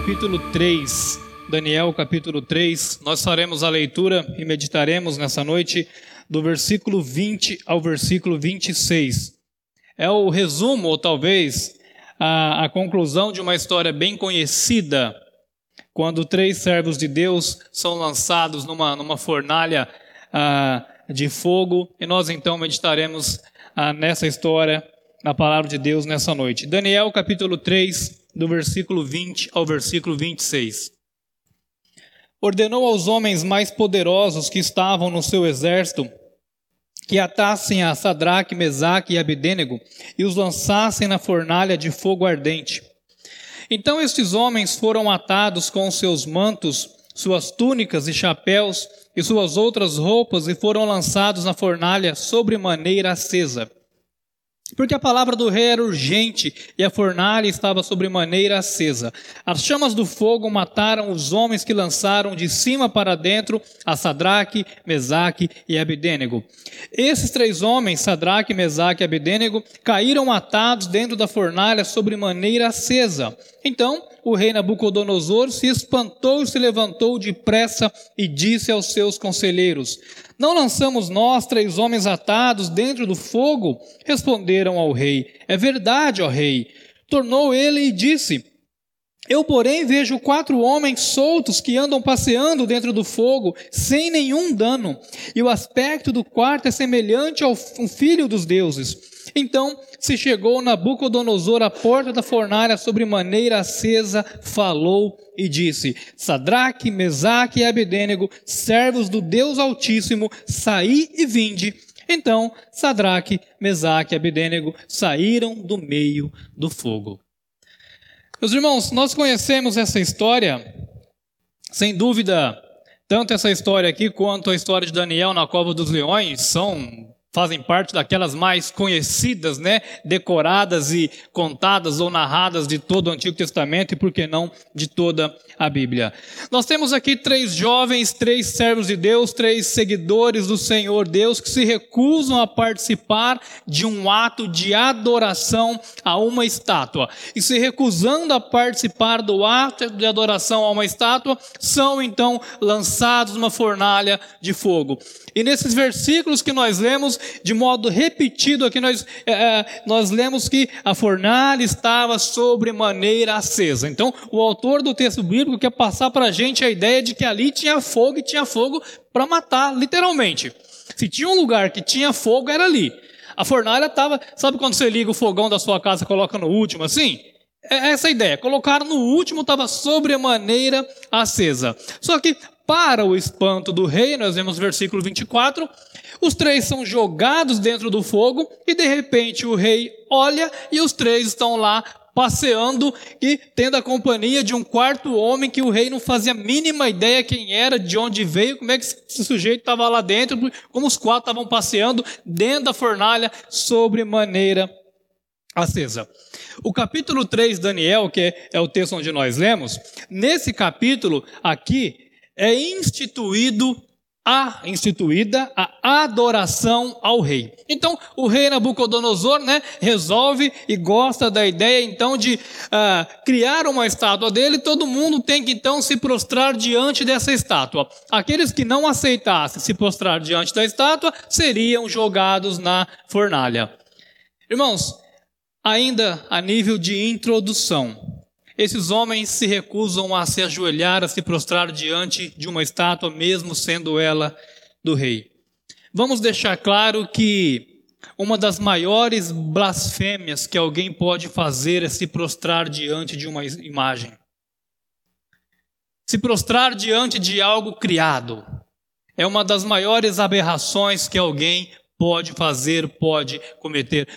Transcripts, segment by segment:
capítulo 3. Daniel, capítulo 3. Nós faremos a leitura e meditaremos nessa noite do versículo 20 ao versículo 26. É o resumo, ou talvez a, a conclusão de uma história bem conhecida, quando três servos de Deus são lançados numa, numa fornalha ah, de fogo, e nós então meditaremos ah, nessa história, na palavra de Deus nessa noite. Daniel capítulo 3, do versículo 20 ao versículo 26. Ordenou aos homens mais poderosos que estavam no seu exército que atassem a Sadraque, Mesaque e Abedênego e os lançassem na fornalha de fogo ardente. Então estes homens foram atados com seus mantos, suas túnicas e chapéus e suas outras roupas e foram lançados na fornalha sobre maneira acesa. Porque a palavra do rei era urgente e a fornalha estava sobre maneira acesa. As chamas do fogo mataram os homens que lançaram de cima para dentro a Sadraque, Mesaque e Abedênego. Esses três homens, Sadraque, Mesaque e Abedênego, caíram atados dentro da fornalha sobre maneira acesa. Então o rei Nabucodonosor se espantou e se levantou depressa e disse aos seus conselheiros: Não lançamos nós três homens atados dentro do fogo? Responderam ao rei: É verdade, ó rei. Tornou ele e disse: eu, porém, vejo quatro homens soltos que andam passeando dentro do fogo, sem nenhum dano, e o aspecto do quarto é semelhante ao filho dos deuses. Então se chegou Nabucodonosor à porta da fornalha sobre maneira acesa, falou e disse: Sadraque, Mesaque e Abedênego, servos do Deus Altíssimo, saí e vinde. Então Sadraque, Mesaque e Abedênego saíram do meio do fogo. Meus irmãos, nós conhecemos essa história, sem dúvida, tanto essa história aqui quanto a história de Daniel na cova dos leões são fazem parte daquelas mais conhecidas, né, decoradas e contadas ou narradas de todo o Antigo Testamento e por que não de toda a Bíblia. Nós temos aqui três jovens, três servos de Deus, três seguidores do Senhor Deus que se recusam a participar de um ato de adoração a uma estátua. E se recusando a participar do ato de adoração a uma estátua, são então lançados numa fornalha de fogo. E nesses versículos que nós lemos, de modo repetido aqui, nós, é, é, nós lemos que a fornalha estava sobre maneira acesa. Então, o autor do texto bíblico quer passar para a gente a ideia de que ali tinha fogo e tinha fogo para matar, literalmente. Se tinha um lugar que tinha fogo, era ali. A fornalha estava, sabe quando você liga o fogão da sua casa e coloca no último assim? É essa a ideia. Colocaram no último, estava sobremaneira acesa. Só que para o espanto do rei, nós vemos versículo 24, os três são jogados dentro do fogo e de repente o rei olha e os três estão lá passeando e tendo a companhia de um quarto homem que o rei não fazia a mínima ideia quem era, de onde veio, como é que esse sujeito estava lá dentro, como os quatro estavam passeando dentro da fornalha sobre maneira acesa. O capítulo 3, Daniel, que é o texto onde nós lemos, nesse capítulo aqui, é instituído a instituída a adoração ao rei. Então, o rei Nabucodonosor, né, resolve e gosta da ideia então de uh, criar uma estátua dele. Todo mundo tem que então se prostrar diante dessa estátua. Aqueles que não aceitassem se prostrar diante da estátua seriam jogados na fornalha. Irmãos, ainda a nível de introdução, esses homens se recusam a se ajoelhar, a se prostrar diante de uma estátua, mesmo sendo ela do rei. Vamos deixar claro que uma das maiores blasfêmias que alguém pode fazer é se prostrar diante de uma imagem. Se prostrar diante de algo criado é uma das maiores aberrações que alguém pode fazer, pode cometer.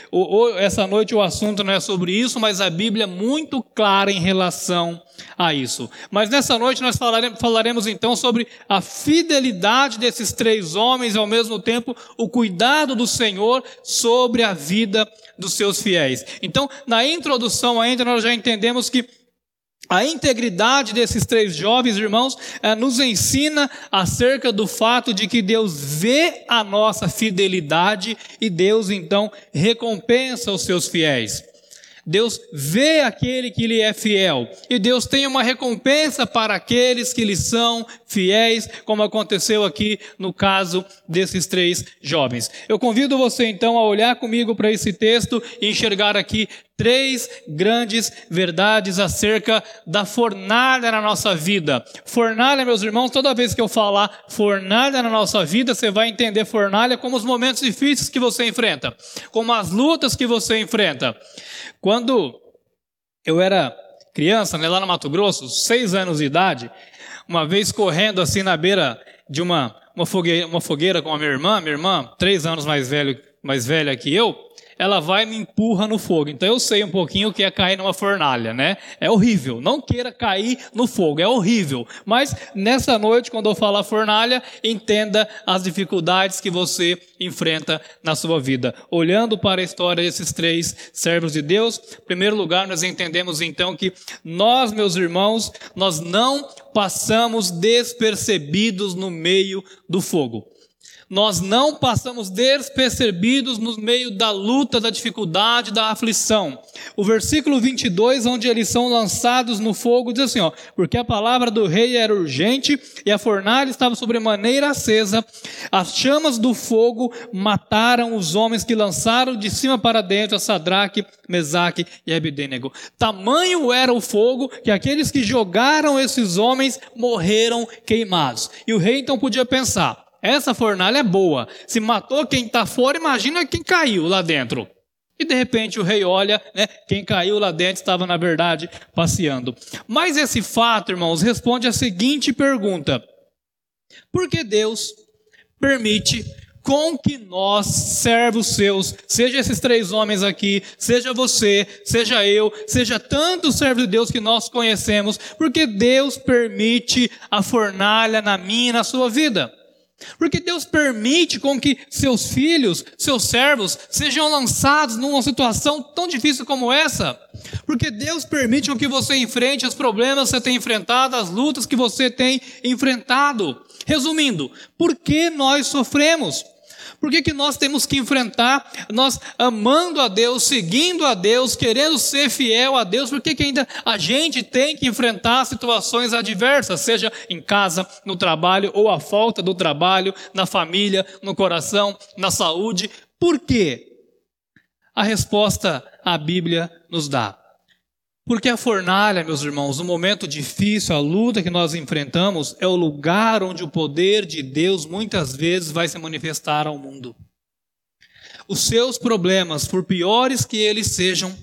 essa noite o assunto não é sobre isso, mas a Bíblia é muito clara em relação a isso. Mas nessa noite nós falaremos, falaremos então sobre a fidelidade desses três homens e ao mesmo tempo o cuidado do Senhor sobre a vida dos seus fiéis. Então, na introdução ainda nós já entendemos que a integridade desses três jovens irmãos é, nos ensina acerca do fato de que Deus vê a nossa fidelidade e Deus então recompensa os seus fiéis. Deus vê aquele que lhe é fiel. E Deus tem uma recompensa para aqueles que lhe são fiéis, como aconteceu aqui no caso desses três jovens. Eu convido você então a olhar comigo para esse texto e enxergar aqui três grandes verdades acerca da fornalha na nossa vida. Fornalha, meus irmãos, toda vez que eu falar fornalha na nossa vida, você vai entender fornalha como os momentos difíceis que você enfrenta, como as lutas que você enfrenta. Quando eu era criança, né, lá no Mato Grosso, seis anos de idade, uma vez correndo assim na beira de uma, uma, fogueira, uma fogueira com a minha irmã, minha irmã, três anos mais, velho, mais velha que eu, ela vai e me empurra no fogo. Então eu sei um pouquinho o que é cair numa fornalha, né? É horrível. Não queira cair no fogo, é horrível. Mas nessa noite, quando eu falar fornalha, entenda as dificuldades que você enfrenta na sua vida. Olhando para a história desses três servos de Deus, em primeiro lugar, nós entendemos então que nós, meus irmãos, nós não passamos despercebidos no meio do fogo nós não passamos despercebidos no meio da luta, da dificuldade, da aflição. O versículo 22, onde eles são lançados no fogo, diz assim: ó, porque a palavra do rei era urgente e a fornalha estava sobremaneira acesa, as chamas do fogo mataram os homens que lançaram de cima para dentro a Sadraque, Mesaque e Abedênego. Tamanho era o fogo que aqueles que jogaram esses homens morreram queimados. E o rei então podia pensar: essa fornalha é boa. Se matou quem está fora, imagina quem caiu lá dentro. E de repente o rei olha, né? Quem caiu lá dentro estava, na verdade, passeando. Mas esse fato, irmãos, responde a seguinte pergunta: Por que Deus permite com que nós, servos seus, seja esses três homens aqui, seja você, seja eu, seja tantos servos de Deus que nós conhecemos, porque Deus permite a fornalha na minha e na sua vida? Porque Deus permite com que seus filhos, seus servos, sejam lançados numa situação tão difícil como essa. Porque Deus permite com que você enfrente os problemas que você tem enfrentado, as lutas que você tem enfrentado. Resumindo, por que nós sofremos? Por que, que nós temos que enfrentar, nós amando a Deus, seguindo a Deus, querendo ser fiel a Deus, por que, que ainda a gente tem que enfrentar situações adversas, seja em casa, no trabalho, ou a falta do trabalho, na família, no coração, na saúde? Por quê? A resposta a Bíblia nos dá. Porque a fornalha, meus irmãos, o momento difícil, a luta que nós enfrentamos, é o lugar onde o poder de Deus muitas vezes vai se manifestar ao mundo. Os seus problemas, por piores que eles sejam,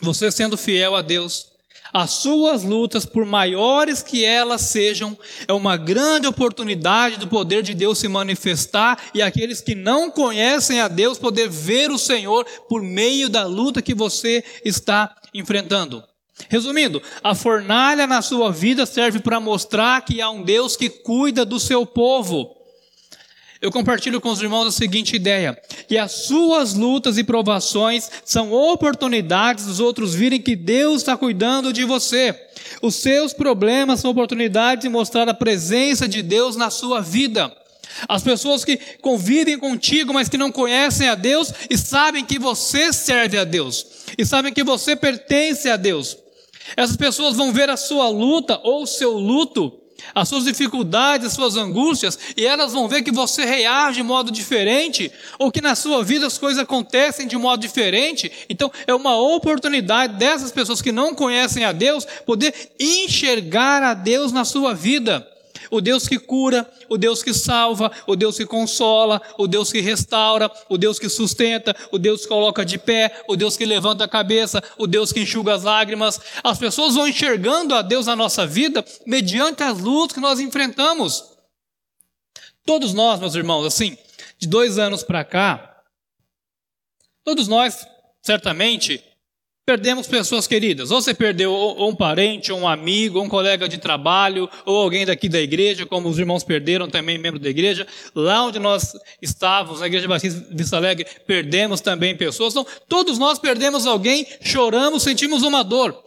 você sendo fiel a Deus, as suas lutas, por maiores que elas sejam, é uma grande oportunidade do poder de Deus se manifestar e aqueles que não conhecem a Deus poder ver o Senhor por meio da luta que você está enfrentando. Resumindo, a fornalha na sua vida serve para mostrar que há um Deus que cuida do seu povo. Eu compartilho com os irmãos a seguinte ideia: que as suas lutas e provações são oportunidades dos outros virem que Deus está cuidando de você. Os seus problemas são oportunidades de mostrar a presença de Deus na sua vida. As pessoas que convivem contigo, mas que não conhecem a Deus e sabem que você serve a Deus, e sabem que você pertence a Deus. Essas pessoas vão ver a sua luta ou o seu luto, as suas dificuldades, as suas angústias, e elas vão ver que você reage de modo diferente, ou que na sua vida as coisas acontecem de modo diferente. Então, é uma oportunidade dessas pessoas que não conhecem a Deus poder enxergar a Deus na sua vida o Deus que cura, o Deus que salva, o Deus que consola, o Deus que restaura, o Deus que sustenta, o Deus que coloca de pé, o Deus que levanta a cabeça, o Deus que enxuga as lágrimas. As pessoas vão enxergando a Deus na nossa vida mediante as lutas que nós enfrentamos. Todos nós, meus irmãos, assim, de dois anos para cá, todos nós, certamente, Perdemos pessoas queridas. Ou você perdeu um parente, ou um amigo, ou um colega de trabalho, ou alguém daqui da igreja, como os irmãos perderam também membro da igreja. Lá onde nós estávamos, na igreja Batista Vista Alegre, perdemos também pessoas. Então, todos nós perdemos alguém, choramos, sentimos uma dor.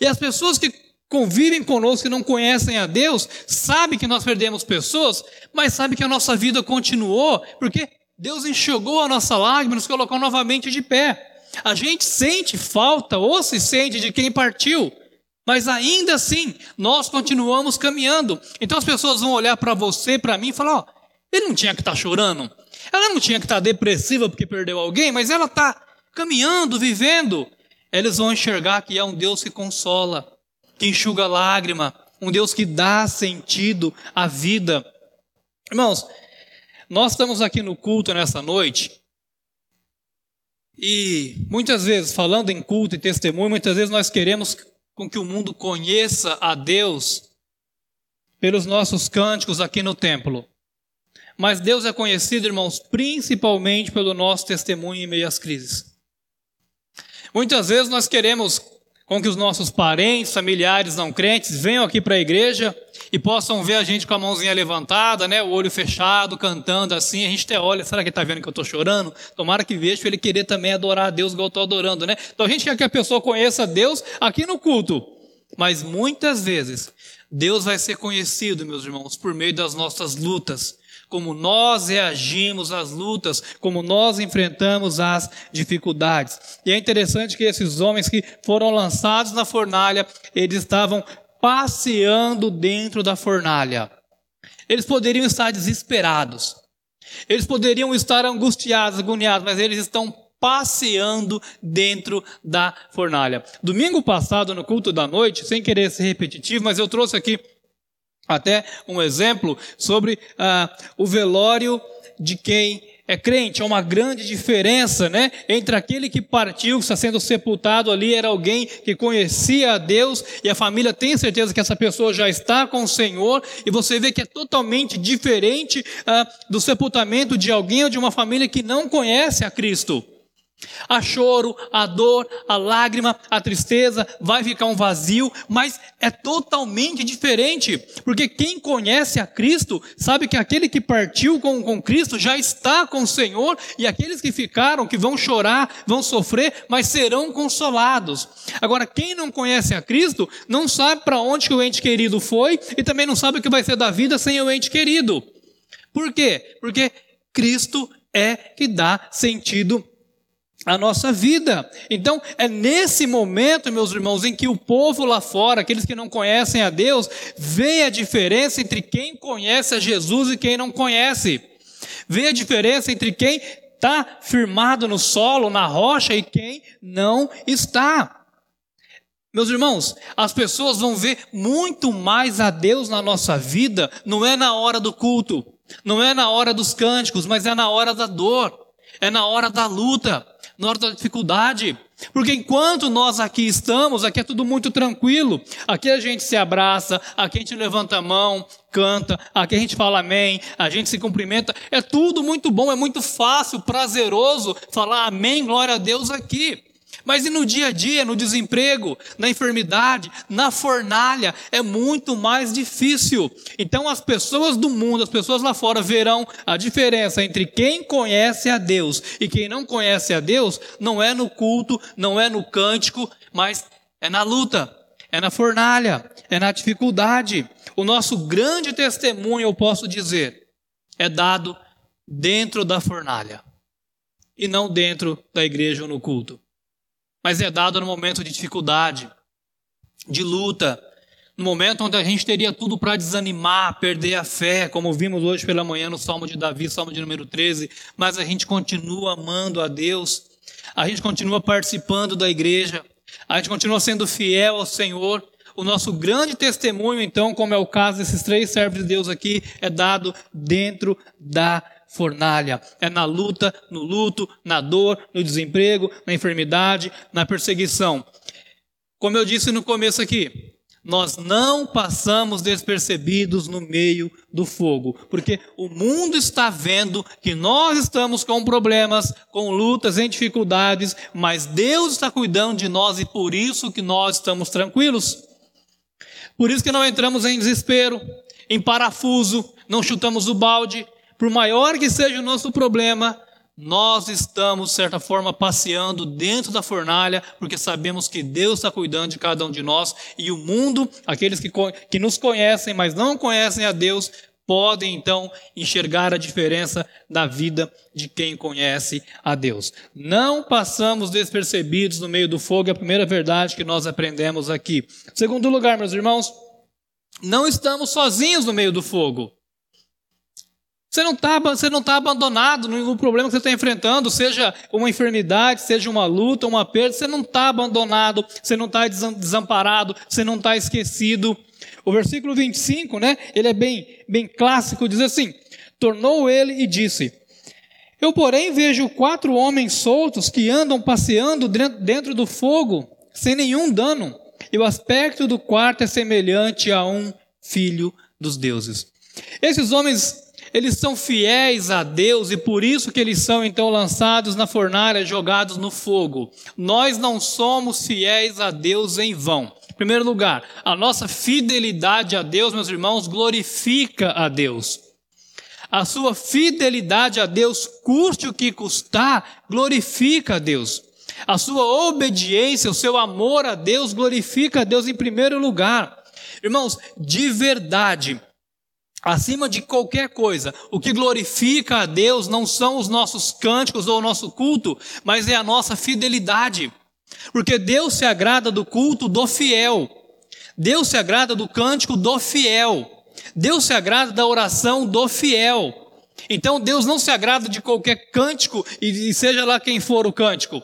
E as pessoas que convivem conosco, que não conhecem a Deus, sabem que nós perdemos pessoas, mas sabem que a nossa vida continuou, porque Deus enxugou a nossa lágrima nos colocou novamente de pé. A gente sente falta ou se sente de quem partiu, mas ainda assim nós continuamos caminhando. Então as pessoas vão olhar para você, para mim e falar: ó, ele não tinha que estar tá chorando, ela não tinha que estar tá depressiva porque perdeu alguém, mas ela está caminhando, vivendo. Eles vão enxergar que é um Deus que consola, que enxuga lágrima, um Deus que dá sentido à vida. Irmãos, nós estamos aqui no culto nessa noite e muitas vezes, falando em culto e testemunho, muitas vezes nós queremos com que o mundo conheça a Deus pelos nossos cânticos aqui no templo. Mas Deus é conhecido, irmãos, principalmente pelo nosso testemunho em meio às crises. Muitas vezes nós queremos com que os nossos parentes, familiares não crentes venham aqui para a igreja e possam ver a gente com a mãozinha levantada, né, o olho fechado, cantando assim. A gente até olha, será que ele está vendo que eu estou chorando? Tomara que veja para ele querer também adorar a Deus igual eu estou adorando, né? Então a gente quer que a pessoa conheça Deus aqui no culto. Mas muitas vezes Deus vai ser conhecido, meus irmãos, por meio das nossas lutas, como nós reagimos às lutas, como nós enfrentamos as dificuldades. E é interessante que esses homens que foram lançados na fornalha, eles estavam passeando dentro da fornalha. Eles poderiam estar desesperados. Eles poderiam estar angustiados, agoniados, mas eles estão passeando dentro da fornalha. Domingo passado, no culto da noite, sem querer ser repetitivo, mas eu trouxe aqui até um exemplo sobre ah, o velório de quem é crente. Há uma grande diferença né, entre aquele que partiu, que está sendo sepultado ali, era alguém que conhecia a Deus e a família tem certeza que essa pessoa já está com o Senhor, e você vê que é totalmente diferente ah, do sepultamento de alguém ou de uma família que não conhece a Cristo. A choro, a dor, a lágrima, a tristeza, vai ficar um vazio, mas é totalmente diferente, porque quem conhece a Cristo sabe que aquele que partiu com, com Cristo já está com o Senhor, e aqueles que ficaram, que vão chorar, vão sofrer, mas serão consolados. Agora, quem não conhece a Cristo, não sabe para onde o ente querido foi, e também não sabe o que vai ser da vida sem o ente querido. Por quê? Porque Cristo é que dá sentido a nossa vida. Então, é nesse momento, meus irmãos, em que o povo lá fora, aqueles que não conhecem a Deus, vê a diferença entre quem conhece a Jesus e quem não conhece. Vê a diferença entre quem está firmado no solo, na rocha, e quem não está. Meus irmãos, as pessoas vão ver muito mais a Deus na nossa vida, não é na hora do culto, não é na hora dos cânticos, mas é na hora da dor, é na hora da luta na hora da dificuldade. Porque enquanto nós aqui estamos, aqui é tudo muito tranquilo. Aqui a gente se abraça, aqui a gente levanta a mão, canta, aqui a gente fala amém, a gente se cumprimenta. É tudo muito bom, é muito fácil, prazeroso falar amém, glória a Deus aqui. Mas e no dia a dia, no desemprego, na enfermidade, na fornalha, é muito mais difícil. Então as pessoas do mundo, as pessoas lá fora verão a diferença entre quem conhece a Deus e quem não conhece a Deus, não é no culto, não é no cântico, mas é na luta, é na fornalha, é na dificuldade. O nosso grande testemunho, eu posso dizer, é dado dentro da fornalha e não dentro da igreja ou no culto mas é dado no momento de dificuldade, de luta, no momento onde a gente teria tudo para desanimar, perder a fé, como vimos hoje pela manhã no Salmo de Davi, Salmo de número 13, mas a gente continua amando a Deus, a gente continua participando da igreja, a gente continua sendo fiel ao Senhor. O nosso grande testemunho, então, como é o caso desses três servos de Deus aqui, é dado dentro da fornalha. É na luta, no luto, na dor, no desemprego, na enfermidade, na perseguição. Como eu disse no começo aqui, nós não passamos despercebidos no meio do fogo, porque o mundo está vendo que nós estamos com problemas, com lutas, em dificuldades, mas Deus está cuidando de nós e por isso que nós estamos tranquilos. Por isso que não entramos em desespero, em parafuso, não chutamos o balde, por maior que seja o nosso problema, nós estamos, de certa forma, passeando dentro da fornalha, porque sabemos que Deus está cuidando de cada um de nós, e o mundo, aqueles que, que nos conhecem, mas não conhecem a Deus, podem então enxergar a diferença da vida de quem conhece a Deus. Não passamos despercebidos no meio do fogo, é a primeira verdade que nós aprendemos aqui. Segundo lugar, meus irmãos, não estamos sozinhos no meio do fogo. Você não está você não tá abandonado no problema que você está enfrentando, seja uma enfermidade, seja uma luta, uma perda, você não está abandonado, você não está desamparado, você não está esquecido. O versículo 25, né, ele é bem, bem clássico, diz assim: Tornou ele e disse: Eu, porém, vejo quatro homens soltos que andam passeando dentro do fogo, sem nenhum dano, e o aspecto do quarto é semelhante a um filho dos deuses. Esses homens eles são fiéis a Deus e por isso que eles são então lançados na fornalha, jogados no fogo. Nós não somos fiéis a Deus em vão. Em primeiro lugar, a nossa fidelidade a Deus, meus irmãos, glorifica a Deus. A sua fidelidade a Deus, custe o que custar, glorifica a Deus. A sua obediência, o seu amor a Deus, glorifica a Deus em primeiro lugar. Irmãos, de verdade, Acima de qualquer coisa, o que glorifica a Deus não são os nossos cânticos ou o nosso culto, mas é a nossa fidelidade. Porque Deus se agrada do culto do fiel. Deus se agrada do cântico do fiel. Deus se agrada da oração do fiel. Então Deus não se agrada de qualquer cântico e seja lá quem for o cântico.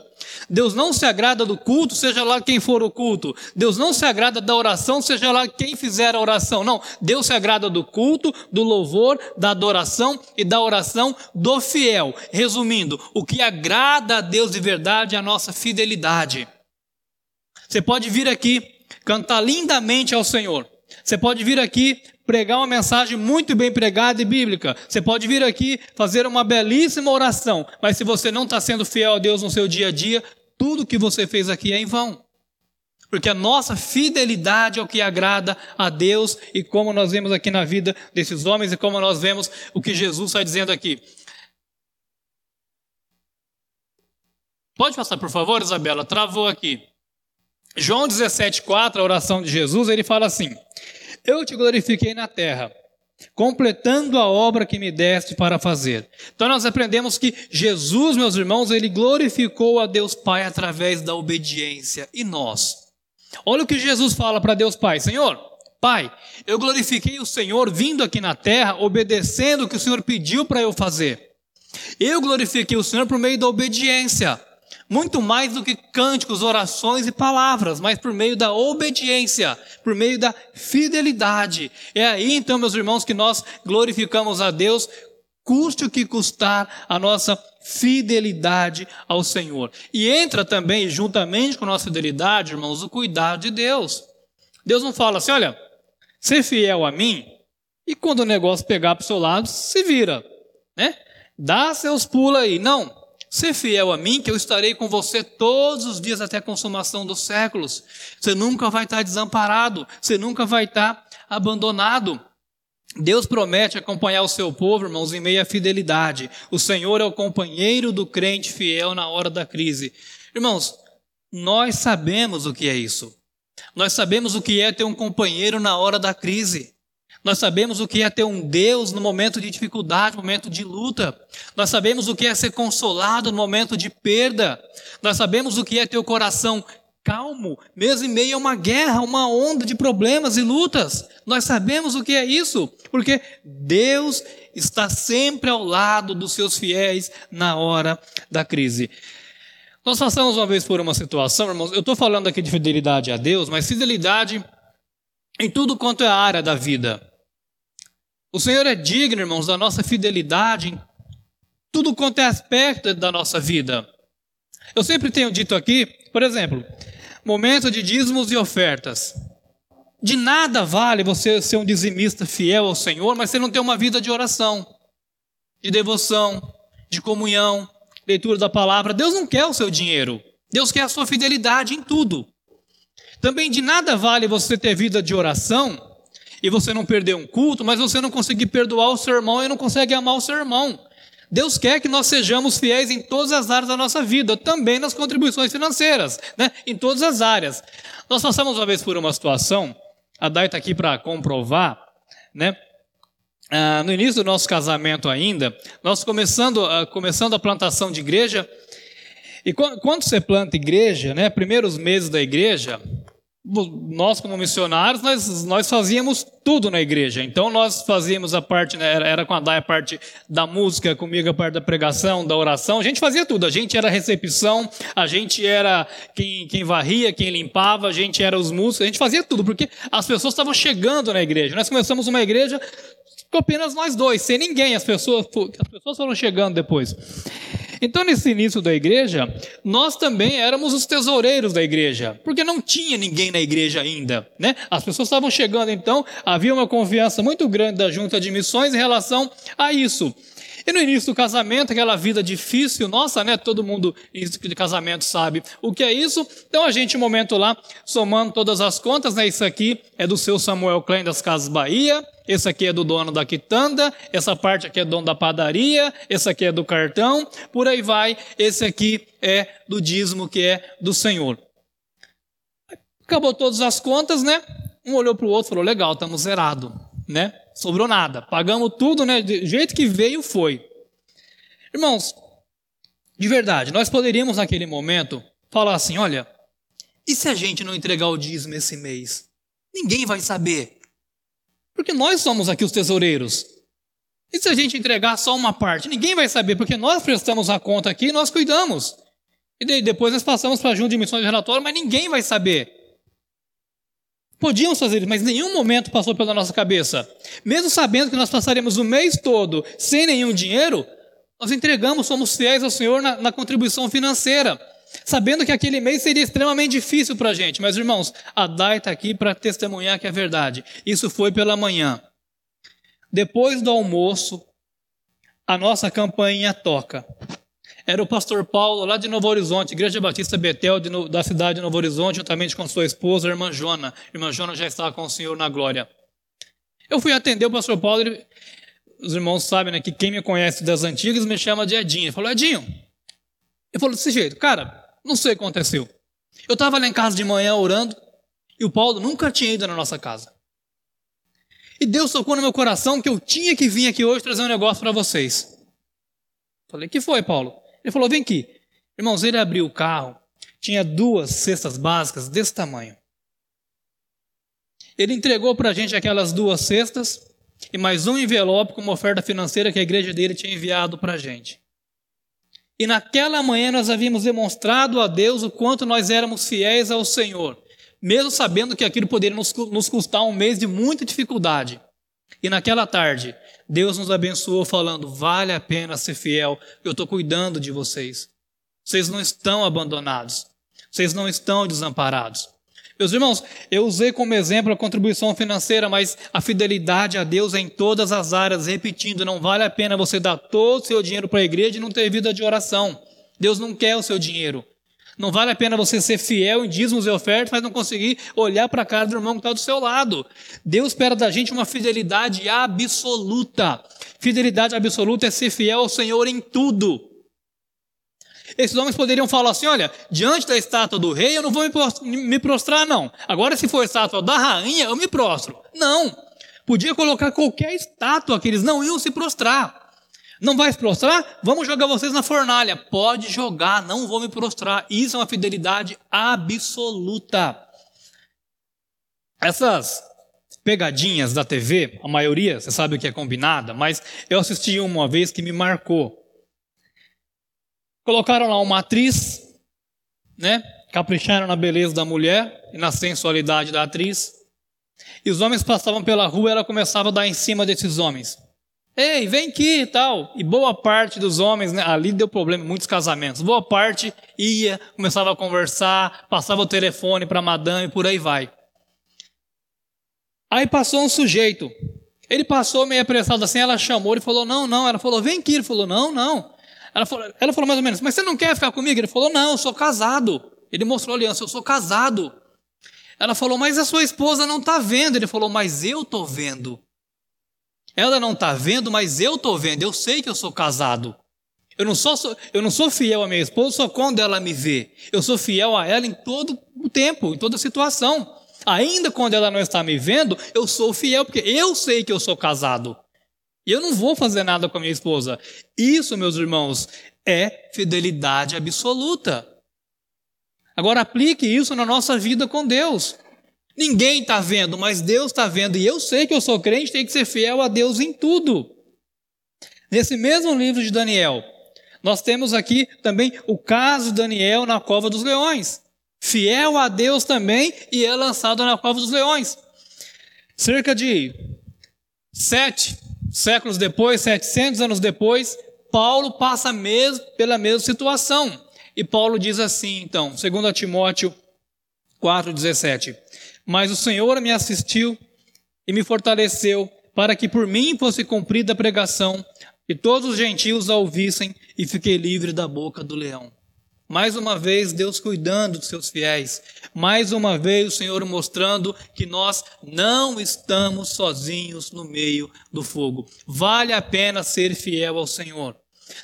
Deus não se agrada do culto, seja lá quem for o culto. Deus não se agrada da oração, seja lá quem fizer a oração. Não, Deus se agrada do culto, do louvor, da adoração e da oração do fiel. Resumindo, o que agrada a Deus de verdade é a nossa fidelidade. Você pode vir aqui cantar lindamente ao Senhor. Você pode vir aqui pregar uma mensagem muito bem pregada e bíblica. Você pode vir aqui fazer uma belíssima oração, mas se você não está sendo fiel a Deus no seu dia a dia, tudo que você fez aqui é em vão. Porque a nossa fidelidade é o que agrada a Deus, e como nós vemos aqui na vida desses homens, e como nós vemos o que Jesus está dizendo aqui. Pode passar, por favor, Isabela? Travou aqui. João 17,4, a oração de Jesus, ele fala assim: Eu te glorifiquei na terra, completando a obra que me deste para fazer. Então nós aprendemos que Jesus, meus irmãos, ele glorificou a Deus Pai através da obediência. E nós? Olha o que Jesus fala para Deus Pai: Senhor, Pai, eu glorifiquei o Senhor vindo aqui na terra, obedecendo o que o Senhor pediu para eu fazer. Eu glorifiquei o Senhor por meio da obediência muito mais do que cânticos, orações e palavras, mas por meio da obediência, por meio da fidelidade. É aí então, meus irmãos, que nós glorificamos a Deus, custe o que custar a nossa fidelidade ao Senhor. E entra também, juntamente com a nossa fidelidade, irmãos, o cuidado de Deus. Deus não fala assim, olha, ser fiel a mim, e quando o negócio pegar para o seu lado, se vira, né? Dá seus pulos aí. Não. Ser fiel a mim, que eu estarei com você todos os dias até a consumação dos séculos. Você nunca vai estar desamparado, você nunca vai estar abandonado. Deus promete acompanhar o seu povo, irmãos, em meio à fidelidade. O Senhor é o companheiro do crente fiel na hora da crise. Irmãos, nós sabemos o que é isso. Nós sabemos o que é ter um companheiro na hora da crise. Nós sabemos o que é ter um Deus no momento de dificuldade, no momento de luta. Nós sabemos o que é ser consolado no momento de perda. Nós sabemos o que é ter o coração calmo, mesmo em meio a uma guerra, uma onda de problemas e lutas. Nós sabemos o que é isso, porque Deus está sempre ao lado dos seus fiéis na hora da crise. Nós passamos uma vez por uma situação, irmãos, eu estou falando aqui de fidelidade a Deus, mas fidelidade em tudo quanto é área da vida. O Senhor é digno, irmãos, da nossa fidelidade em tudo quanto é aspecto da nossa vida. Eu sempre tenho dito aqui, por exemplo, momento de dízimos e ofertas. De nada vale você ser um dizimista fiel ao Senhor, mas você não ter uma vida de oração, de devoção, de comunhão, leitura da palavra. Deus não quer o seu dinheiro. Deus quer a sua fidelidade em tudo. Também de nada vale você ter vida de oração e você não perder um culto, mas você não conseguir perdoar o seu irmão e não consegue amar o seu irmão. Deus quer que nós sejamos fiéis em todas as áreas da nossa vida, também nas contribuições financeiras, né? em todas as áreas. Nós passamos uma vez por uma situação, a Dai está aqui para comprovar, né? ah, no início do nosso casamento ainda, nós começando, ah, começando a plantação de igreja, e quando você planta igreja, né, primeiros meses da igreja, nós como missionários, nós, nós fazíamos tudo na igreja. Então nós fazíamos a parte, né, era, com a Dai a parte da música, comigo a parte da pregação, da oração. A gente fazia tudo. A gente era recepção, a gente era quem, quem varria, quem limpava, a gente era os músicos, a gente fazia tudo, porque as pessoas estavam chegando na igreja. Nós começamos uma igreja com apenas nós dois, sem ninguém. As pessoas, as pessoas foram chegando depois. Então, nesse início da igreja, nós também éramos os tesoureiros da igreja, porque não tinha ninguém na igreja ainda, né? As pessoas estavam chegando, então havia uma confiança muito grande da junta de missões em relação a isso. E no início do casamento, aquela vida difícil, nossa, né? Todo mundo de casamento sabe o que é isso. Então a gente, um momento lá, somando todas as contas, né? Isso aqui é do seu Samuel Klein das Casas Bahia, esse aqui é do dono da quitanda, essa parte aqui é do dono da padaria, esse aqui é do cartão, por aí vai, esse aqui é do dízimo que é do Senhor. Acabou todas as contas, né? Um olhou para o outro e falou: legal, estamos zerados, né? Sobrou nada. Pagamos tudo, né? Do jeito que veio, foi. Irmãos, de verdade, nós poderíamos naquele momento falar assim: olha, e se a gente não entregar o dízimo esse mês? Ninguém vai saber. Porque nós somos aqui os tesoureiros. E se a gente entregar só uma parte? Ninguém vai saber, porque nós prestamos a conta aqui e nós cuidamos. E depois nós passamos para a junta de missões de relatório, mas ninguém vai saber. Podíamos fazer isso, mas nenhum momento passou pela nossa cabeça. Mesmo sabendo que nós passaremos o mês todo sem nenhum dinheiro, nós entregamos, somos fiéis ao Senhor na, na contribuição financeira sabendo que aquele mês seria extremamente difícil para a gente. Mas, irmãos, a Dai está aqui para testemunhar que é verdade. Isso foi pela manhã. Depois do almoço, a nossa campainha toca. Era o pastor Paulo, lá de Novo Horizonte, Igreja Batista Betel, de, da cidade de Novo Horizonte, juntamente com sua esposa, a irmã Jona. A irmã Jona já está com o Senhor na glória. Eu fui atender o pastor Paulo, ele, os irmãos sabem né, que quem me conhece das antigas me chama de Edinho. Ele falou, Edinho, ele falou desse jeito, cara, não sei o que aconteceu. Eu estava lá em casa de manhã orando e o Paulo nunca tinha ido na nossa casa. E Deus tocou no meu coração que eu tinha que vir aqui hoje trazer um negócio para vocês. Falei, que foi, Paulo? Ele falou, vem aqui. Irmãos, ele abriu o carro, tinha duas cestas básicas desse tamanho. Ele entregou para a gente aquelas duas cestas e mais um envelope com uma oferta financeira que a igreja dele tinha enviado para a gente. E naquela manhã nós havíamos demonstrado a Deus o quanto nós éramos fiéis ao Senhor, mesmo sabendo que aquilo poderia nos custar um mês de muita dificuldade. E naquela tarde, Deus nos abençoou falando: vale a pena ser fiel, eu estou cuidando de vocês. Vocês não estão abandonados, vocês não estão desamparados. Meus irmãos, eu usei como exemplo a contribuição financeira, mas a fidelidade a Deus é em todas as áreas, repetindo, não vale a pena você dar todo o seu dinheiro para a igreja e não ter vida de oração. Deus não quer o seu dinheiro. Não vale a pena você ser fiel em dízimos e ofertas, mas não conseguir olhar para a cara do irmão que está do seu lado. Deus espera da gente uma fidelidade absoluta. Fidelidade absoluta é ser fiel ao Senhor em tudo. Esses homens poderiam falar assim: olha, diante da estátua do rei eu não vou me prostrar, não. Agora, se for estátua da rainha, eu me prostro. Não. Podia colocar qualquer estátua que eles não iam se prostrar. Não vai se prostrar? Vamos jogar vocês na fornalha. Pode jogar, não vou me prostrar. Isso é uma fidelidade absoluta. Essas pegadinhas da TV, a maioria, você sabe o que é combinada, mas eu assisti uma vez que me marcou. Colocaram lá uma atriz, né? Capricharam na beleza da mulher e na sensualidade da atriz. E os homens passavam pela rua e ela começava a dar em cima desses homens. Ei, vem aqui e tal. E boa parte dos homens, né, ali deu problema em muitos casamentos. Boa parte ia, começava a conversar, passava o telefone para madame e por aí vai. Aí passou um sujeito. Ele passou meio apressado assim, ela chamou, ele falou: Não, não. Ela falou: Vem aqui. Ele falou: Não, não. Ela falou, ela falou mais ou menos, mas você não quer ficar comigo? Ele falou, não, eu sou casado. Ele mostrou a aliança, eu sou casado. Ela falou, mas a sua esposa não está vendo. Ele falou, mas eu estou vendo. Ela não está vendo, mas eu estou vendo. Eu sei que eu sou casado. Eu não, sou, eu não sou fiel à minha esposa só quando ela me vê. Eu sou fiel a ela em todo o tempo, em toda situação. Ainda quando ela não está me vendo, eu sou fiel, porque eu sei que eu sou casado. E eu não vou fazer nada com a minha esposa. Isso, meus irmãos, é fidelidade absoluta. Agora aplique isso na nossa vida com Deus. Ninguém está vendo, mas Deus está vendo. E eu sei que eu sou crente, tem que ser fiel a Deus em tudo. Nesse mesmo livro de Daniel, nós temos aqui também o caso de Daniel na cova dos leões. Fiel a Deus também e é lançado na cova dos leões. Cerca de sete séculos depois, setecentos anos depois, Paulo passa mesmo pela mesma situação. E Paulo diz assim, então, segundo Timóteo 4:17: Mas o Senhor me assistiu e me fortaleceu para que por mim fosse cumprida a pregação e todos os gentios a ouvissem e fiquei livre da boca do leão. Mais uma vez, Deus cuidando dos seus fiéis. Mais uma vez, o Senhor mostrando que nós não estamos sozinhos no meio do fogo. Vale a pena ser fiel ao Senhor.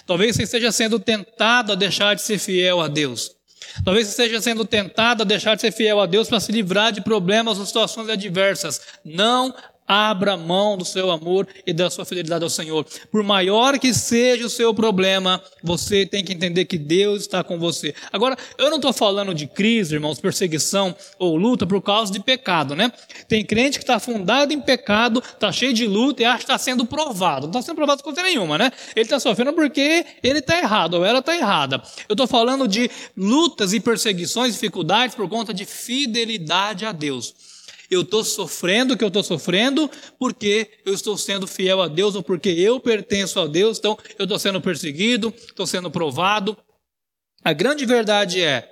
Talvez você esteja sendo tentado a deixar de ser fiel a Deus. Talvez você esteja sendo tentado a deixar de ser fiel a Deus para se livrar de problemas ou situações adversas. Não Abra mão do seu amor e da sua fidelidade ao Senhor. Por maior que seja o seu problema, você tem que entender que Deus está com você. Agora, eu não estou falando de crise, irmãos, perseguição ou luta por causa de pecado, né? Tem crente que está fundado em pecado, está cheio de luta e acha que está sendo provado. Não está sendo provado coisa nenhuma, né? Ele está sofrendo porque ele está errado ou ela está errada. Eu estou falando de lutas e perseguições, dificuldades por conta de fidelidade a Deus. Eu estou sofrendo o que eu estou sofrendo porque eu estou sendo fiel a Deus ou porque eu pertenço a Deus, então eu estou sendo perseguido, estou sendo provado. A grande verdade é: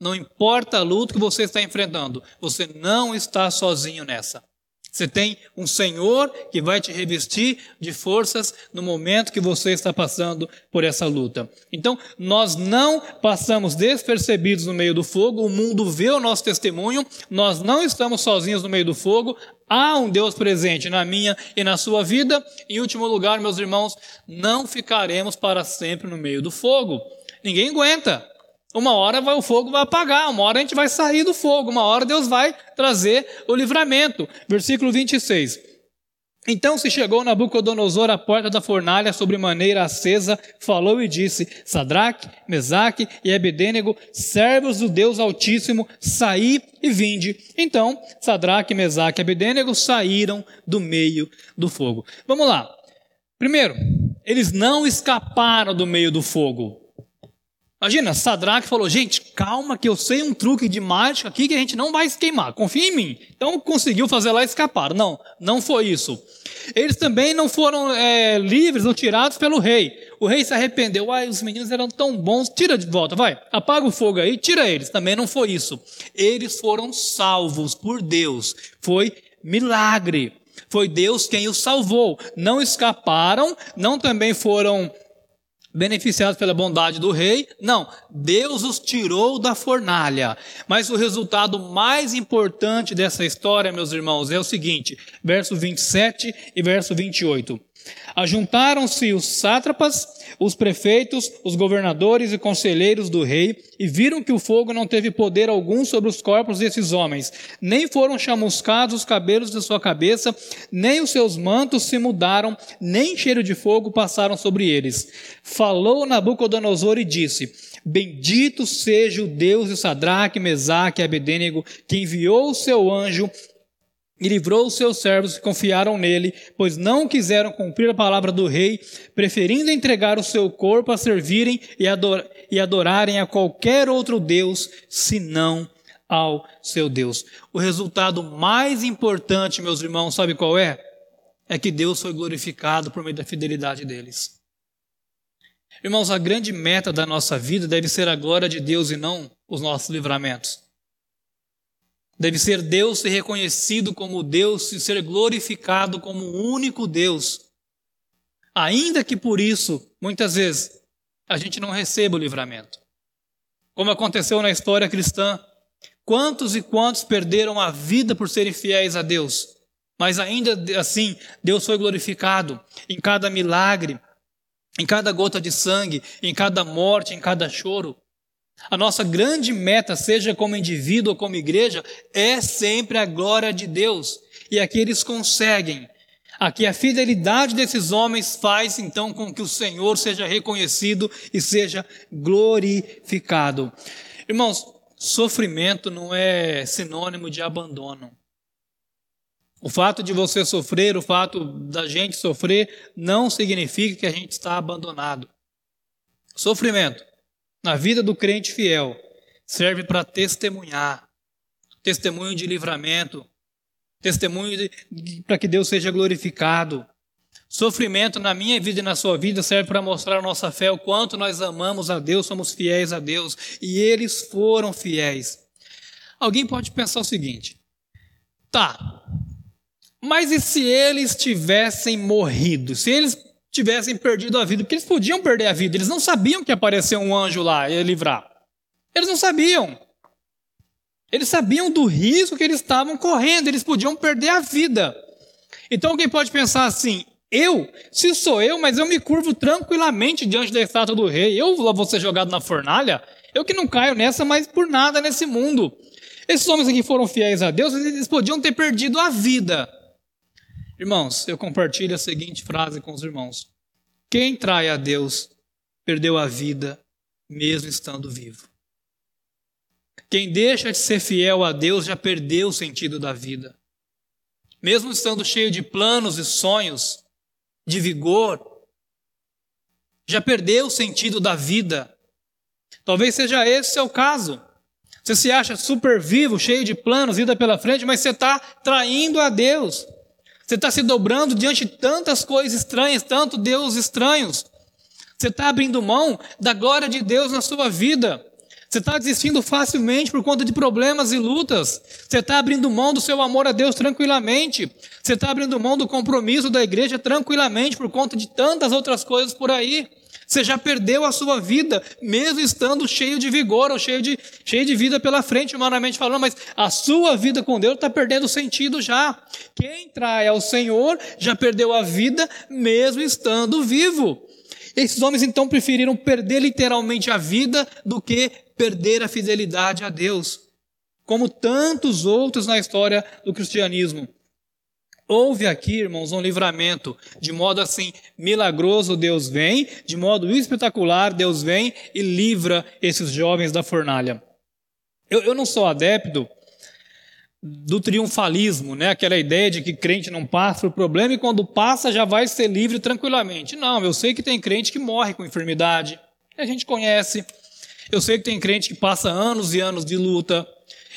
não importa a luta que você está enfrentando, você não está sozinho nessa. Você tem um Senhor que vai te revestir de forças no momento que você está passando por essa luta. Então, nós não passamos despercebidos no meio do fogo, o mundo vê o nosso testemunho, nós não estamos sozinhos no meio do fogo, há um Deus presente na minha e na sua vida. Em último lugar, meus irmãos, não ficaremos para sempre no meio do fogo. Ninguém aguenta. Uma hora vai, o fogo vai apagar, uma hora a gente vai sair do fogo, uma hora Deus vai trazer o livramento. Versículo 26. Então se chegou Nabucodonosor à porta da fornalha sobre maneira acesa, falou e disse: Sadraque, Mesaque e Abedênego, servos do Deus Altíssimo, saí e vinde. Então Sadraque, Mesaque e Abedênego saíram do meio do fogo. Vamos lá. Primeiro, eles não escaparam do meio do fogo. Imagina, Sadraque falou: gente, calma, que eu sei um truque de mágica aqui que a gente não vai se queimar, confia em mim. Então conseguiu fazer lá escapar. Não, não foi isso. Eles também não foram é, livres ou tirados pelo rei. O rei se arrependeu. Ai, os meninos eram tão bons, tira de volta, vai, apaga o fogo aí, tira eles. Também não foi isso. Eles foram salvos por Deus. Foi milagre. Foi Deus quem os salvou. Não escaparam, não também foram beneficiados pela bondade do rei. Não, Deus os tirou da fornalha. Mas o resultado mais importante dessa história, meus irmãos, é o seguinte: verso 27 e verso 28. Ajuntaram-se os sátrapas, os prefeitos, os governadores e conselheiros do rei e viram que o fogo não teve poder algum sobre os corpos desses homens, nem foram chamuscados os cabelos de sua cabeça, nem os seus mantos se mudaram, nem cheiro de fogo passaram sobre eles. Falou Nabucodonosor e disse: Bendito seja o Deus de Sadraque, Mesaque e Abedênego, que enviou o seu anjo e livrou os seus servos que confiaram nele, pois não quiseram cumprir a palavra do rei, preferindo entregar o seu corpo a servirem e, ador e adorarem a qualquer outro Deus, senão ao seu Deus. O resultado mais importante, meus irmãos, sabe qual é? É que Deus foi glorificado por meio da fidelidade deles. Irmãos, a grande meta da nossa vida deve ser a glória de Deus e não os nossos livramentos. Deve ser Deus ser reconhecido como Deus e ser glorificado como o único Deus. Ainda que por isso, muitas vezes, a gente não receba o livramento. Como aconteceu na história cristã, quantos e quantos perderam a vida por serem fiéis a Deus? Mas ainda assim, Deus foi glorificado em cada milagre, em cada gota de sangue, em cada morte, em cada choro. A nossa grande meta, seja como indivíduo ou como igreja, é sempre a glória de Deus. E aqui eles conseguem. Aqui a fidelidade desses homens faz então com que o Senhor seja reconhecido e seja glorificado. Irmãos, sofrimento não é sinônimo de abandono. O fato de você sofrer, o fato da gente sofrer, não significa que a gente está abandonado. Sofrimento, na vida do crente fiel, serve para testemunhar testemunho de livramento, testemunho para que Deus seja glorificado. Sofrimento na minha vida e na sua vida serve para mostrar a nossa fé, o quanto nós amamos a Deus, somos fiéis a Deus, e eles foram fiéis. Alguém pode pensar o seguinte: tá, mas e se eles tivessem morrido? Se eles tivessem perdido a vida? Porque eles podiam perder a vida, eles não sabiam que apareceu um anjo lá e livrar. Eles não sabiam. Eles sabiam do risco que eles estavam correndo, eles podiam perder a vida. Então alguém pode pensar assim: eu, se sou eu, mas eu me curvo tranquilamente diante da estátua do rei, eu vou ser jogado na fornalha? Eu que não caio nessa, mas por nada nesse mundo. Esses homens aqui foram fiéis a Deus, eles podiam ter perdido a vida. Irmãos, eu compartilho a seguinte frase com os irmãos: Quem trai a Deus perdeu a vida, mesmo estando vivo. Quem deixa de ser fiel a Deus já perdeu o sentido da vida. Mesmo estando cheio de planos e sonhos, de vigor, já perdeu o sentido da vida. Talvez seja esse o seu caso. Você se acha super vivo, cheio de planos, vida pela frente, mas você está traindo a Deus. Você está se dobrando diante de tantas coisas estranhas, tanto Deus estranhos. Você está abrindo mão da glória de Deus na sua vida. Você está desistindo facilmente por conta de problemas e lutas. Você está abrindo mão do seu amor a Deus tranquilamente. Você está abrindo mão do compromisso da igreja tranquilamente por conta de tantas outras coisas por aí. Você já perdeu a sua vida, mesmo estando cheio de vigor ou cheio de, cheio de vida pela frente, humanamente falando, mas a sua vida com Deus está perdendo sentido já. Quem trai ao Senhor já perdeu a vida, mesmo estando vivo. Esses homens então preferiram perder literalmente a vida do que perder a fidelidade a Deus, como tantos outros na história do cristianismo. Houve aqui, irmãos, um livramento. De modo assim milagroso, Deus vem, de modo espetacular, Deus vem e livra esses jovens da fornalha. Eu, eu não sou adepto do triunfalismo, né? aquela ideia de que crente não passa por problema e quando passa já vai ser livre tranquilamente. Não, eu sei que tem crente que morre com enfermidade, a gente conhece. Eu sei que tem crente que passa anos e anos de luta.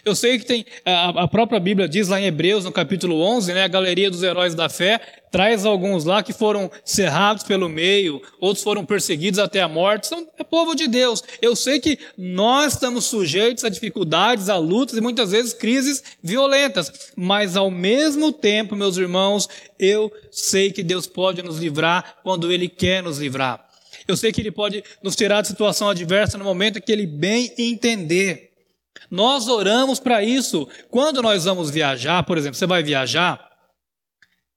Eu sei que tem, a, própria Bíblia diz lá em Hebreus, no capítulo 11, né, a galeria dos heróis da fé, traz alguns lá que foram cerrados pelo meio, outros foram perseguidos até a morte, são é povo de Deus. Eu sei que nós estamos sujeitos a dificuldades, a lutas e muitas vezes crises violentas, mas ao mesmo tempo, meus irmãos, eu sei que Deus pode nos livrar quando Ele quer nos livrar. Eu sei que Ele pode nos tirar de situação adversa no momento que Ele bem entender. Nós oramos para isso. Quando nós vamos viajar, por exemplo, você vai viajar,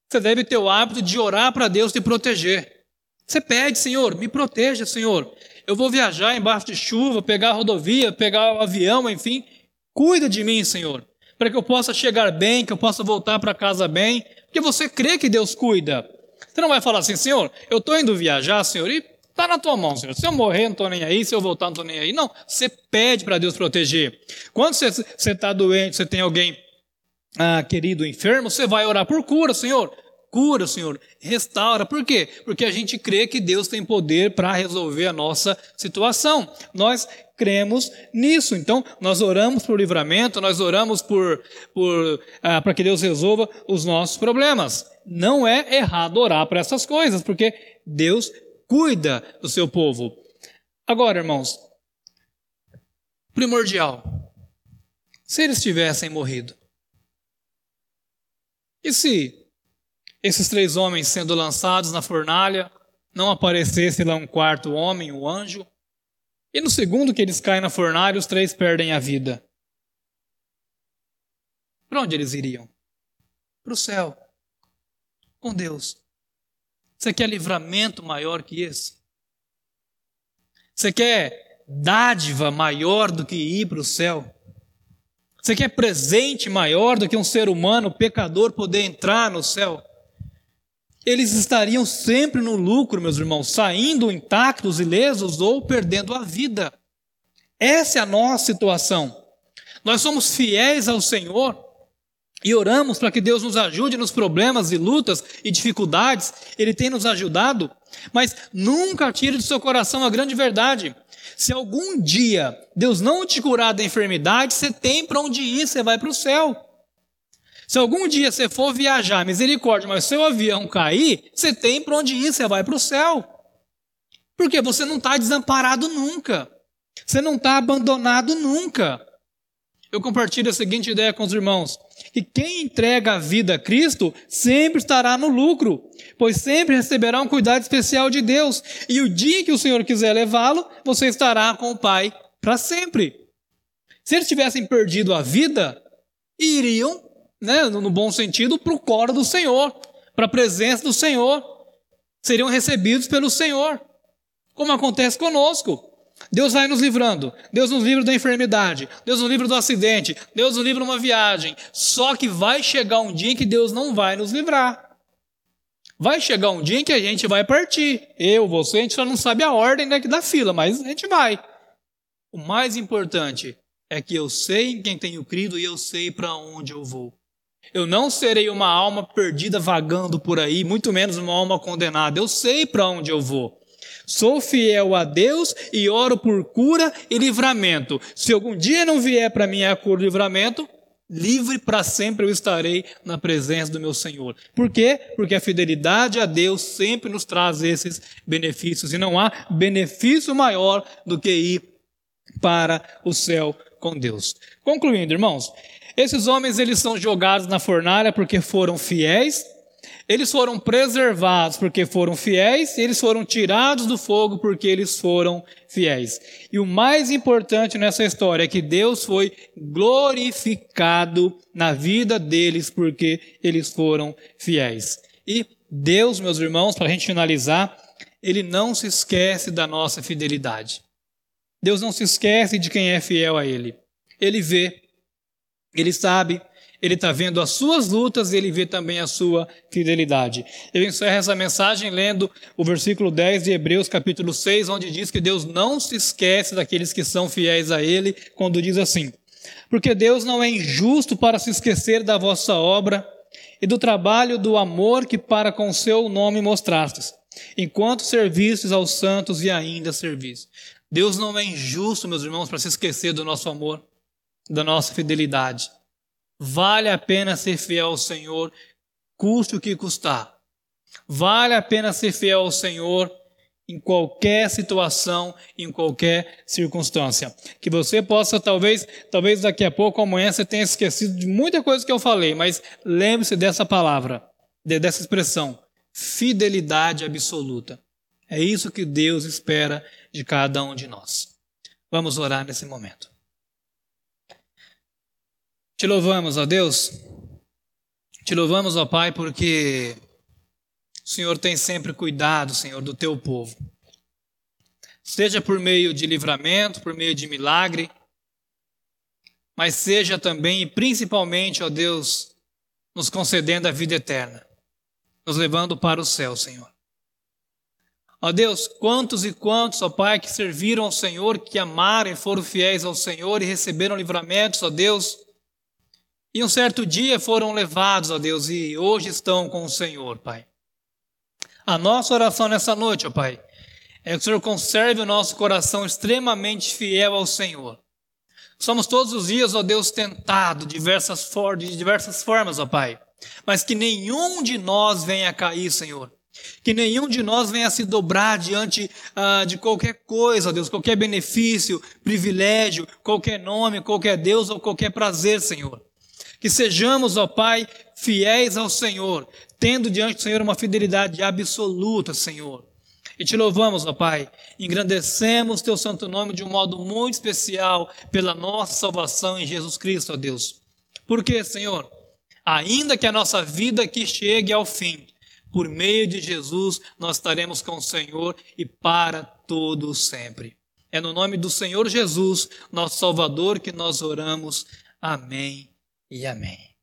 você deve ter o hábito de orar para Deus te proteger. Você pede, Senhor, me proteja, Senhor. Eu vou viajar embaixo de chuva, pegar a rodovia, pegar o avião, enfim. Cuida de mim, Senhor, para que eu possa chegar bem, que eu possa voltar para casa bem, porque você crê que Deus cuida. Você não vai falar assim, Senhor, eu estou indo viajar, Senhor, e Está na tua mão, Senhor. Se eu morrer, não estou nem aí. Se eu voltar, não estou nem aí. Não, você pede para Deus proteger. Quando você está doente, você tem alguém ah, querido enfermo, você vai orar por cura, Senhor. Cura, Senhor. Restaura. Por quê? Porque a gente crê que Deus tem poder para resolver a nossa situação. Nós cremos nisso. Então, nós oramos por livramento, nós oramos por, por ah, para que Deus resolva os nossos problemas. Não é errado orar para essas coisas, porque Deus cuida do seu povo. Agora, irmãos, primordial, se eles tivessem morrido, e se esses três homens sendo lançados na fornalha, não aparecesse lá um quarto homem, o um anjo, e no segundo que eles caem na fornalha, os três perdem a vida. Para onde eles iriam? Para o céu, com Deus. Você quer livramento maior que esse? Você quer dádiva maior do que ir para o céu? Você quer presente maior do que um ser humano pecador poder entrar no céu? eles estariam sempre no lucro, meus irmãos, saindo intactos, ilesos ou perdendo a vida. Essa é a nossa situação. Nós somos fiéis ao Senhor e oramos para que Deus nos ajude nos problemas e lutas e dificuldades. Ele tem nos ajudado, mas nunca tire do seu coração a grande verdade. Se algum dia Deus não te curar da enfermidade, você tem para onde ir, você vai para o céu. Se algum dia você for viajar, misericórdia, mas seu avião cair, você tem para onde ir, você vai para o céu. Porque você não está desamparado nunca. Você não está abandonado nunca. Eu compartilho a seguinte ideia com os irmãos: que quem entrega a vida a Cristo sempre estará no lucro, pois sempre receberá um cuidado especial de Deus. E o dia que o Senhor quiser levá-lo, você estará com o Pai para sempre. Se eles tivessem perdido a vida, iriam né, no bom sentido, para o coro do Senhor, para a presença do Senhor. Seriam recebidos pelo Senhor, como acontece conosco. Deus vai nos livrando. Deus nos livra da enfermidade. Deus nos livra do acidente. Deus nos livra de uma viagem. Só que vai chegar um dia em que Deus não vai nos livrar. Vai chegar um dia em que a gente vai partir. Eu, você, a gente só não sabe a ordem daqui da fila, mas a gente vai. O mais importante é que eu sei em quem tenho crido e eu sei para onde eu vou. Eu não serei uma alma perdida vagando por aí, muito menos uma alma condenada. Eu sei para onde eu vou. Sou fiel a Deus e oro por cura e livramento. Se algum dia não vier para mim a cura e livramento, livre para sempre eu estarei na presença do meu Senhor. Por quê? Porque a fidelidade a Deus sempre nos traz esses benefícios e não há benefício maior do que ir para o céu com Deus. Concluindo, irmãos, esses homens eles são jogados na fornalha porque foram fiéis, eles foram preservados porque foram fiéis, eles foram tirados do fogo porque eles foram fiéis. E o mais importante nessa história é que Deus foi glorificado na vida deles porque eles foram fiéis. E Deus, meus irmãos, para a gente finalizar, ele não se esquece da nossa fidelidade. Deus não se esquece de quem é fiel a Ele. Ele vê ele sabe, ele está vendo as suas lutas e ele vê também a sua fidelidade. Eu encerro essa mensagem lendo o versículo 10 de Hebreus, capítulo 6, onde diz que Deus não se esquece daqueles que são fiéis a Ele, quando diz assim: Porque Deus não é injusto para se esquecer da vossa obra e do trabalho do amor que para com seu nome mostrastes, enquanto servistes aos santos e ainda servis. Deus não é injusto, meus irmãos, para se esquecer do nosso amor da nossa fidelidade. Vale a pena ser fiel ao Senhor, custe o que custar. Vale a pena ser fiel ao Senhor em qualquer situação, em qualquer circunstância. Que você possa, talvez, talvez daqui a pouco, amanhã, você tenha esquecido de muita coisa que eu falei, mas lembre-se dessa palavra, dessa expressão, fidelidade absoluta. É isso que Deus espera de cada um de nós. Vamos orar nesse momento. Te louvamos, ó Deus. Te louvamos, ó Pai, porque o Senhor tem sempre cuidado, Senhor, do teu povo. Seja por meio de livramento, por meio de milagre, mas seja também e principalmente, ó Deus, nos concedendo a vida eterna, nos levando para o céu, Senhor. Ó Deus, quantos e quantos, ó Pai, que serviram ao Senhor, que amaram e foram fiéis ao Senhor e receberam livramentos, ó Deus, e um certo dia foram levados a Deus e hoje estão com o Senhor, Pai. A nossa oração nessa noite, ó Pai, é que o Senhor conserve o nosso coração extremamente fiel ao Senhor. Somos todos os dias, ó Deus, for de diversas formas, ó Pai. Mas que nenhum de nós venha cair, Senhor. Que nenhum de nós venha se dobrar diante ah, de qualquer coisa, ó Deus, qualquer benefício, privilégio, qualquer nome, qualquer Deus ou qualquer prazer, Senhor. Que sejamos, ó Pai, fiéis ao Senhor, tendo diante do Senhor uma fidelidade absoluta, Senhor. E te louvamos, ó Pai, engrandecemos teu santo nome de um modo muito especial pela nossa salvação em Jesus Cristo, ó Deus. Porque, Senhor, ainda que a nossa vida aqui chegue ao fim, por meio de Jesus nós estaremos com o Senhor e para todo sempre. É no nome do Senhor Jesus, nosso Salvador, que nós oramos. Amém e amém.